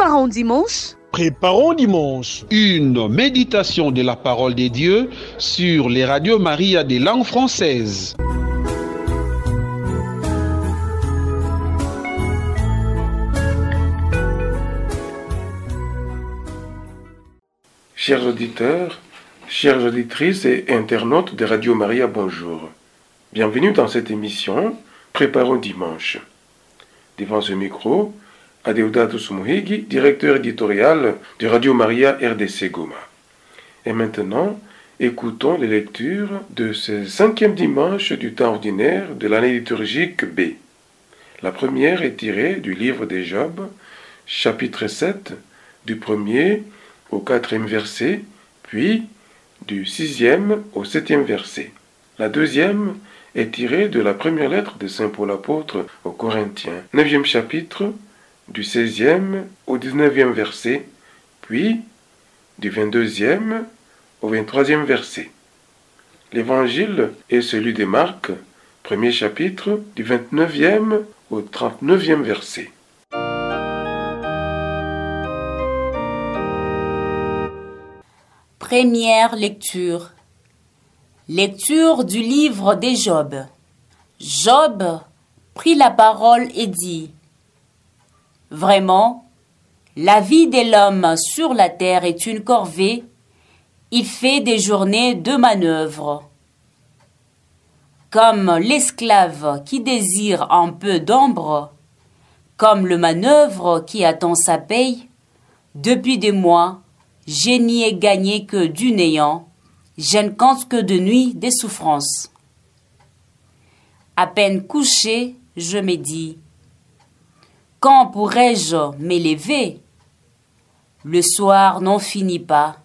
Préparons dimanche. Préparons dimanche. Une méditation de la parole de Dieu sur les radios Maria des langues françaises. Chers auditeurs, chères auditrices et internautes de Radio Maria, bonjour. Bienvenue dans cette émission Préparons dimanche. Devant ce micro, Adeodato Sumuhigi, directeur éditorial de Radio Maria RDC Goma. Et maintenant, écoutons les lectures de ce cinquième dimanche du temps ordinaire de l'année liturgique B. La première est tirée du livre des Job, chapitre 7, du premier au quatrième verset, puis du sixième au septième verset. La deuxième est tirée de la première lettre de Saint Paul apôtre aux Corinthiens, neuvième chapitre, du seizième au dix-neuvième verset, puis du vingt-deuxième au vingt-troisième verset. L'évangile est celui de Marc, premier chapitre, du vingt-neuvième au trente-neuvième verset. Première lecture. Lecture du livre des Job. Job prit la parole et dit Vraiment, la vie de l'homme sur la terre est une corvée. Il fait des journées de manœuvre. Comme l'esclave qui désire un peu d'ombre, comme le manœuvre qui attend sa paye, depuis des mois, je n'y ai gagné que du néant, je ne compte que de nuit des souffrances. À peine couché, je me dis, quand pourrais-je m'élever? Le soir n'en finit pas.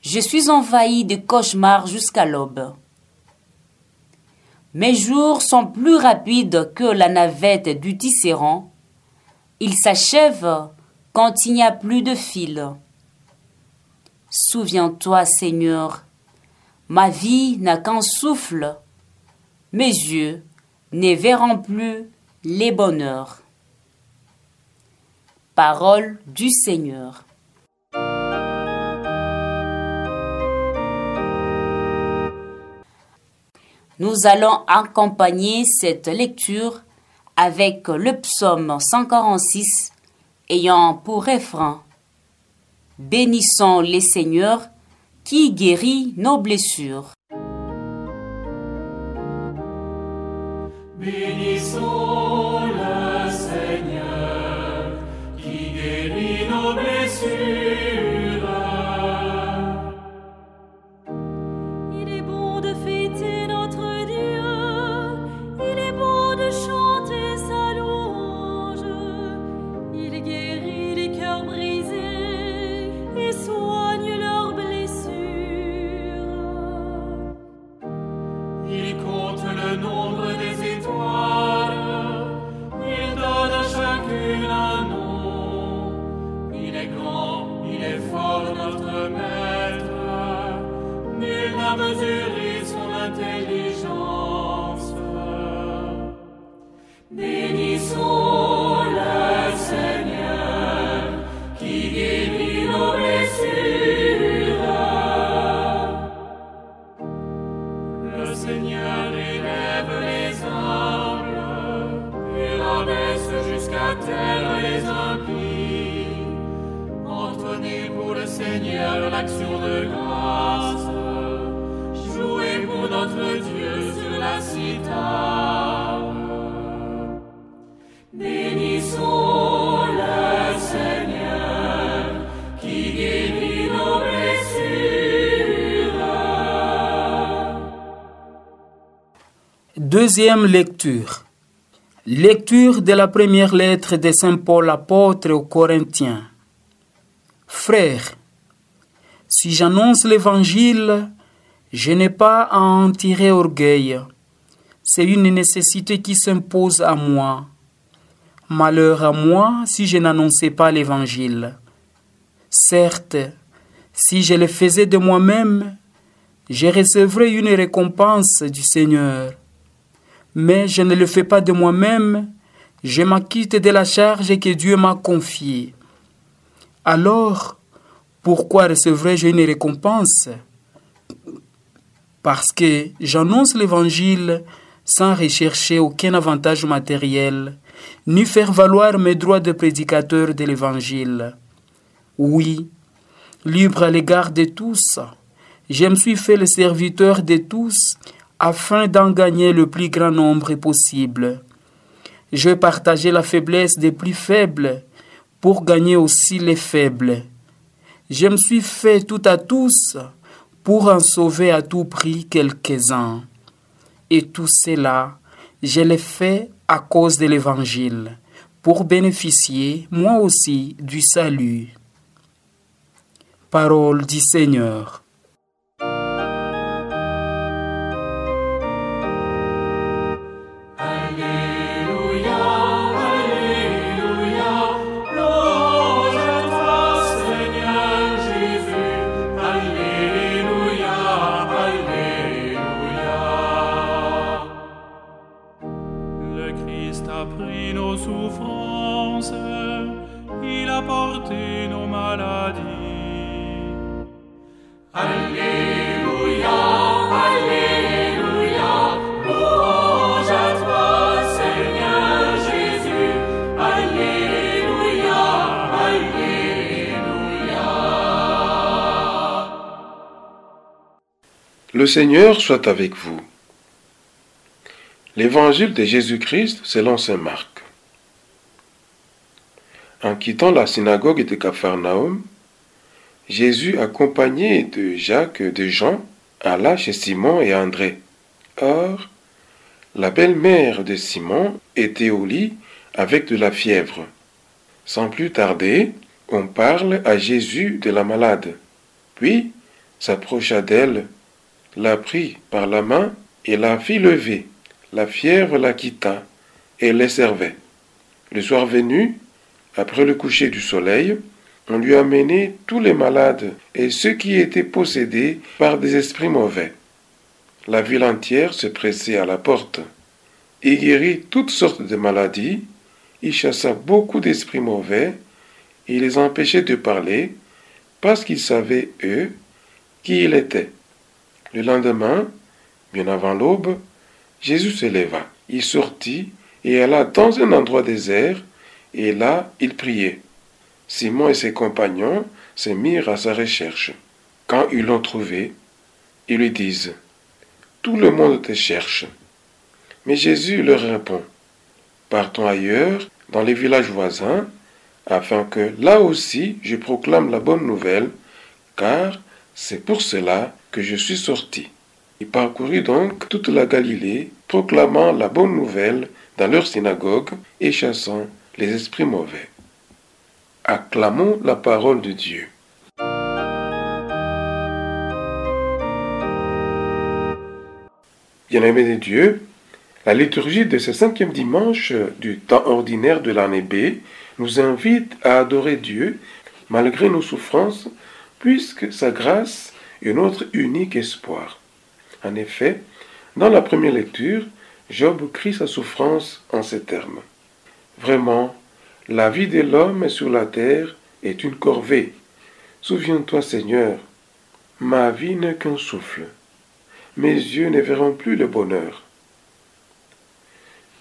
Je suis envahi de cauchemars jusqu'à l'aube. Mes jours sont plus rapides que la navette du tisserand. Ils s'achèvent quand il n'y a plus de fil. Souviens-toi, Seigneur, ma vie n'a qu'un souffle. Mes yeux ne verront plus les bonheurs. Parole du Seigneur. Nous allons accompagner cette lecture avec le psaume 146 ayant pour refrain Bénissons les Seigneurs qui guérit nos blessures. Seigneur élève les humbles et rabaisse jusqu'à terre les impies. Entonez pour le Seigneur l'action de Deuxième lecture. Lecture de la première lettre de Saint Paul apôtre aux Corinthiens. Frères, si j'annonce l'évangile, je n'ai pas à en tirer orgueil. C'est une nécessité qui s'impose à moi. Malheur à moi si je n'annonçais pas l'évangile. Certes, si je le faisais de moi-même, je recevrais une récompense du Seigneur. Mais je ne le fais pas de moi-même, je m'acquitte de la charge que Dieu m'a confiée. alors pourquoi recevrai-je une récompense? Parce que j'annonce l'évangile sans rechercher aucun avantage matériel, ni faire valoir mes droits de prédicateur de l'évangile. Oui, libre à l'égard de tous, je me suis fait le serviteur de tous afin d'en gagner le plus grand nombre possible. Je partageais la faiblesse des plus faibles pour gagner aussi les faibles. Je me suis fait tout à tous pour en sauver à tout prix quelques-uns. Et tout cela, je l'ai fait à cause de l'Évangile, pour bénéficier moi aussi du salut. Parole du Seigneur. Seigneur soit avec vous. L'évangile de Jésus-Christ selon saint Marc. En quittant la synagogue de Capharnaüm, Jésus, accompagné de Jacques et de Jean, alla chez Simon et André. Or, la belle-mère de Simon était au lit avec de la fièvre. Sans plus tarder, on parle à Jésus de la malade. Puis, s'approcha d'elle, la prit par la main et la fit lever. La fièvre la quitta et les servait. Le soir venu, après le coucher du soleil, on lui amenait tous les malades et ceux qui étaient possédés par des esprits mauvais. La ville entière se pressait à la porte. Il guérit toutes sortes de maladies, il chassa beaucoup d'esprits mauvais et les empêchait de parler parce qu'ils savaient, eux, qui il était. Le lendemain, bien avant l'aube, Jésus se leva, il sortit et alla dans un endroit désert, et là il priait. Simon et ses compagnons se mirent à sa recherche. Quand ils l'ont trouvé, ils lui disent, Tout le monde te cherche. Mais Jésus leur répond, Partons ailleurs, dans les villages voisins, afin que là aussi je proclame la bonne nouvelle, car c'est pour cela que je suis sorti. Il parcourut donc toute la Galilée, proclamant la bonne nouvelle dans leur synagogue et chassant les esprits mauvais. Acclamons la parole de Dieu. Bien-aimés de Dieu, la liturgie de ce cinquième dimanche du temps ordinaire de l'année B nous invite à adorer Dieu malgré nos souffrances, puisque sa grâce est notre unique espoir. En effet, dans la première lecture, Job crie sa souffrance en ces termes. Vraiment, la vie de l'homme sur la terre est une corvée. Souviens-toi, Seigneur, ma vie n'est qu'un souffle. Mes yeux ne verront plus le bonheur.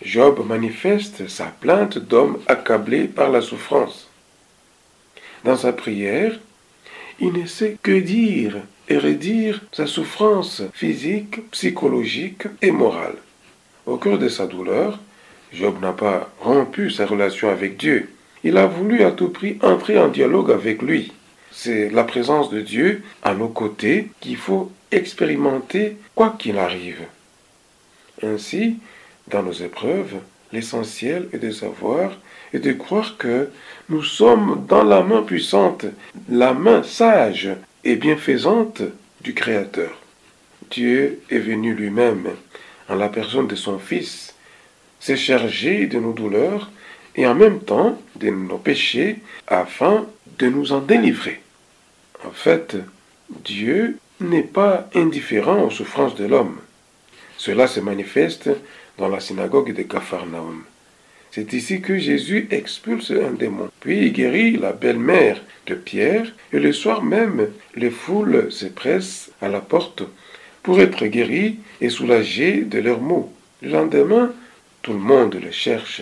Job manifeste sa plainte d'homme accablé par la souffrance. Dans sa prière, il ne sait que dire et redire sa souffrance physique, psychologique et morale. Au cœur de sa douleur, Job n'a pas rompu sa relation avec Dieu. Il a voulu à tout prix entrer en dialogue avec lui. C'est la présence de Dieu à nos côtés qu'il faut expérimenter quoi qu'il arrive. Ainsi, dans nos épreuves, l'essentiel est de savoir et de croire que nous sommes dans la main puissante, la main sage et bienfaisante du Créateur. Dieu est venu lui-même, en la personne de son Fils, s'est chargé de nos douleurs et en même temps de nos péchés afin de nous en délivrer. En fait, Dieu n'est pas indifférent aux souffrances de l'homme. Cela se manifeste dans la synagogue de Capharnaüm. C'est ici que Jésus expulse un démon, puis il guérit la belle-mère de Pierre, et le soir même, les foules se pressent à la porte pour être guéries et soulagées de leurs maux. Le lendemain, tout le monde le cherche,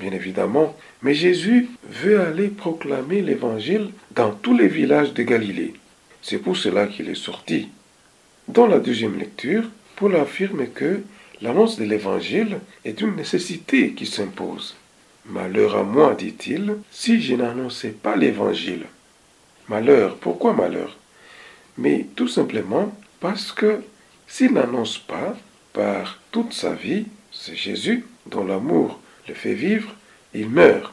bien évidemment, mais Jésus veut aller proclamer l'évangile dans tous les villages de Galilée. C'est pour cela qu'il est sorti. Dans la deuxième lecture, Paul affirme que l'annonce de l'évangile est une nécessité qui s'impose. Malheur à moi, dit-il, si je n'annonçais pas l'évangile. Malheur, pourquoi malheur? Mais tout simplement parce que s'il n'annonce pas, par toute sa vie, c'est Jésus dont l'amour le fait vivre, il meurt.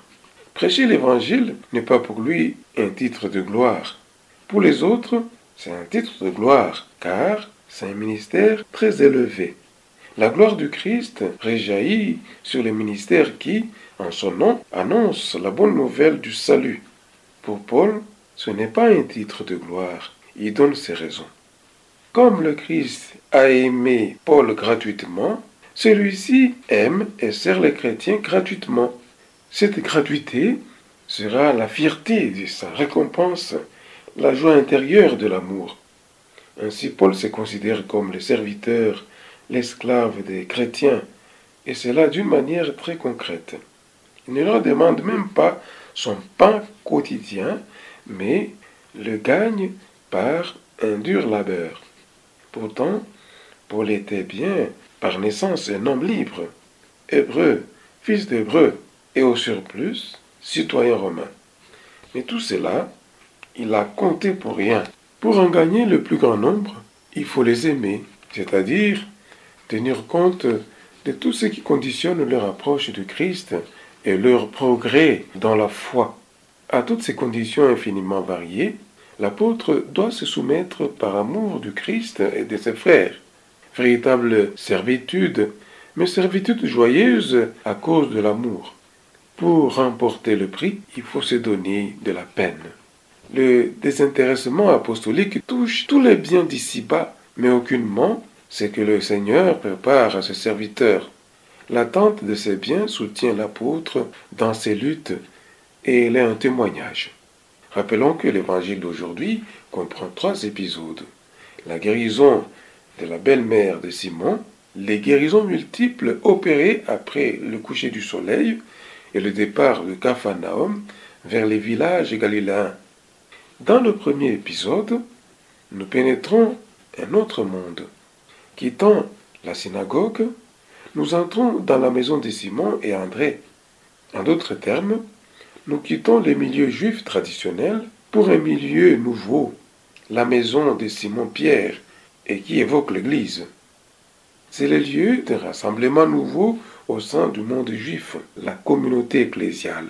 Prêcher l'évangile n'est pas pour lui un titre de gloire. Pour les autres, c'est un titre de gloire, car c'est un ministère très élevé. La gloire du Christ réjaillit sur les ministères qui, en son nom, annoncent la bonne nouvelle du salut. Pour Paul, ce n'est pas un titre de gloire, il donne ses raisons. Comme le Christ a aimé Paul gratuitement, celui-ci aime et sert les chrétiens gratuitement. Cette gratuité sera la fierté de sa récompense, la joie intérieure de l'amour. Ainsi Paul se considère comme le serviteur, l'esclave des chrétiens, et cela d'une manière très concrète. Il ne leur demande même pas son pain quotidien, mais le gagne par un dur labeur. Pourtant, Paul était bien par naissance un homme libre, hébreu, fils d'hébreu, et au surplus, citoyen romain. Mais tout cela, il a compté pour rien. Pour en gagner le plus grand nombre, il faut les aimer, c'est-à-dire tenir compte de tout ce qui conditionne leur approche de Christ et leur progrès dans la foi. À toutes ces conditions infiniment variées, l'apôtre doit se soumettre par amour du Christ et de ses frères. Véritable servitude, mais servitude joyeuse à cause de l'amour. Pour remporter le prix, il faut se donner de la peine. Le désintéressement apostolique touche tous les biens d'ici-bas, mais aucunement ce que le Seigneur prépare à ses serviteurs. L'attente de ces biens soutient l'apôtre dans ses luttes et elle est un témoignage. Rappelons que l'évangile d'aujourd'hui comprend trois épisodes. La guérison de la belle-mère de Simon, les guérisons multiples opérées après le coucher du soleil et le départ de Capharnaüm vers les villages galiléens. Dans le premier épisode, nous pénétrons un autre monde. Quittant la synagogue, nous entrons dans la maison de Simon et André. En d'autres termes, nous quittons les milieux juifs traditionnels pour un milieu nouveau, la maison de Simon-Pierre, et qui évoque l'Église. C'est le lieu d'un rassemblement nouveau au sein du monde juif, la communauté ecclésiale.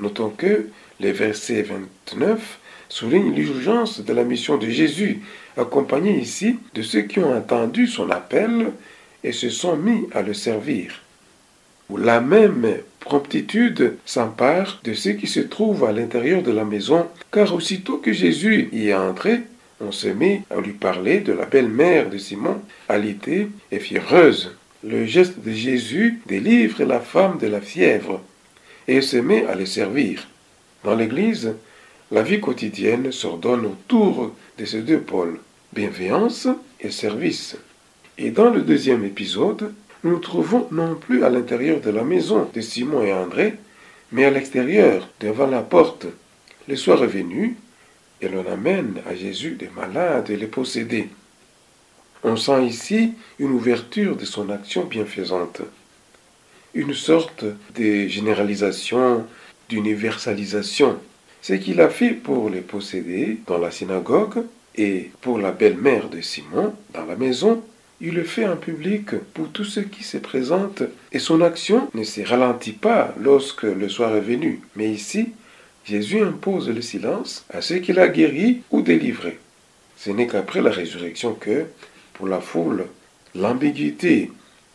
Notons que les versets 29 soulignent l'urgence de la mission de Jésus, accompagné ici de ceux qui ont entendu son appel et se sont mis à le servir. La même promptitude s'empare de ceux qui se trouvent à l'intérieur de la maison, car aussitôt que Jésus y est entré, on se met à lui parler de la belle-mère de Simon, alitée et fiereuse. Le geste de Jésus délivre la femme de la fièvre et se met à les servir. Dans l'Église, la vie quotidienne s'ordonne autour de ces deux pôles, bienveillance et service. Et dans le deuxième épisode, nous nous trouvons non plus à l'intérieur de la maison de Simon et André, mais à l'extérieur, devant la porte. Le soir est venu, et l'on amène à Jésus des malades et les possédés. On sent ici une ouverture de son action bienfaisante, une sorte de généralisation, d'universalisation. Ce qu'il a fait pour les possédés dans la synagogue et pour la belle-mère de Simon dans la maison, il le fait en public pour tous ceux qui se présentent et son action ne se ralentit pas lorsque le soir est venu. Mais ici, Jésus impose le silence à ceux qu'il a guéris ou délivrés. Ce n'est qu'après la résurrection que, pour la foule, l'ambiguïté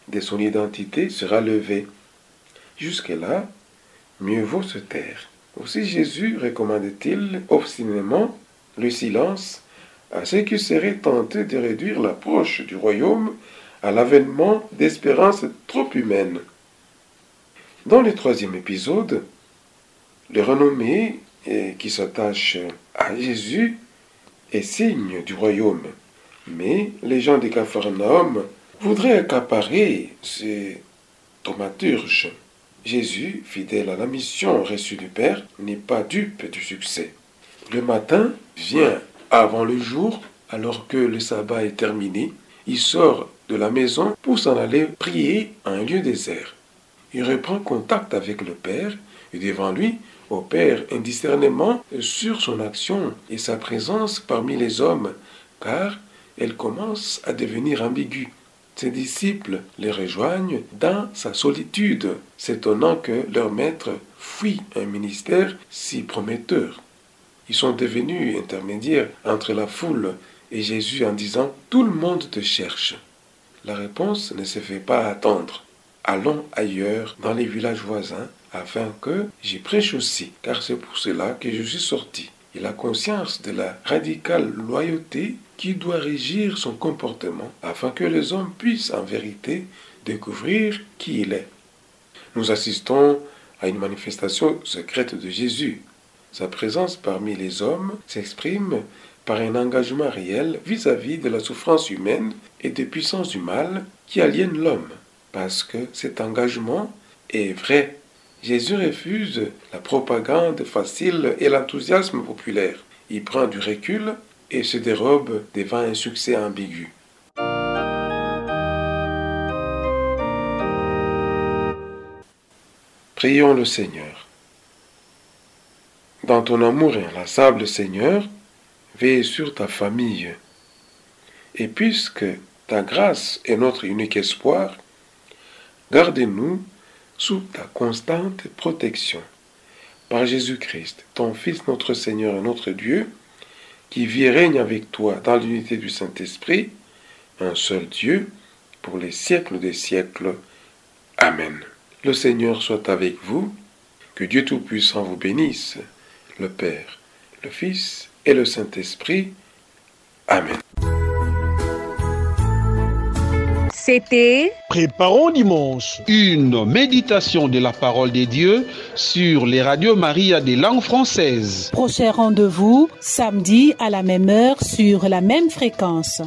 de son identité sera levée. Jusque-là, mieux vaut se taire. Aussi Jésus recommande-t-il obstinément le silence à ceux qui seraient tentés de réduire l'approche du royaume à l'avènement d'espérances trop humaines. Dans le troisième épisode, le renommé qui s'attache à Jésus est signe du royaume. Mais les gens de Capharnaüm voudraient accaparer ces thaumaturges. Jésus, fidèle à la mission reçue du Père, n'est pas dupe du succès. Le matin vient avant le jour, alors que le sabbat est terminé. Il sort de la maison pour s'en aller prier à un lieu désert. Il reprend contact avec le Père et devant lui opère un discernement sur son action et sa présence parmi les hommes, car elle commence à devenir ambiguë. Ses disciples les rejoignent dans sa solitude, s'étonnant que leur maître fuit un ministère si prometteur. Ils sont devenus intermédiaires entre la foule et Jésus en disant Tout le monde te cherche. La réponse ne se fait pas attendre. Allons ailleurs, dans les villages voisins, afin que j'y prêche aussi, car c'est pour cela que je suis sorti. Il a conscience de la radicale loyauté qui doit régir son comportement, afin que les hommes puissent en vérité découvrir qui il est. Nous assistons à une manifestation secrète de Jésus. Sa présence parmi les hommes s'exprime par un engagement réel vis-à-vis de la souffrance humaine et des puissances du mal qui aliènent l'homme, parce que cet engagement est vrai. Jésus refuse la propagande facile et l'enthousiasme populaire. Il prend du recul et se dérobe devant un succès ambigu. Prions le Seigneur. Dans ton amour inlassable, Seigneur, veille sur ta famille. Et puisque ta grâce est notre unique espoir, garde-nous sous ta constante protection. Par Jésus-Christ, ton Fils, notre Seigneur et notre Dieu, qui vit et règne avec toi dans l'unité du Saint-Esprit, un seul Dieu, pour les siècles des siècles. Amen. Le Seigneur soit avec vous, que Dieu Tout-Puissant vous bénisse, le Père, le Fils et le Saint-Esprit. Amen. C'était Préparons dimanche. Une méditation de la parole des dieux sur les radios Maria des langues françaises. Prochain rendez-vous samedi à la même heure sur la même fréquence.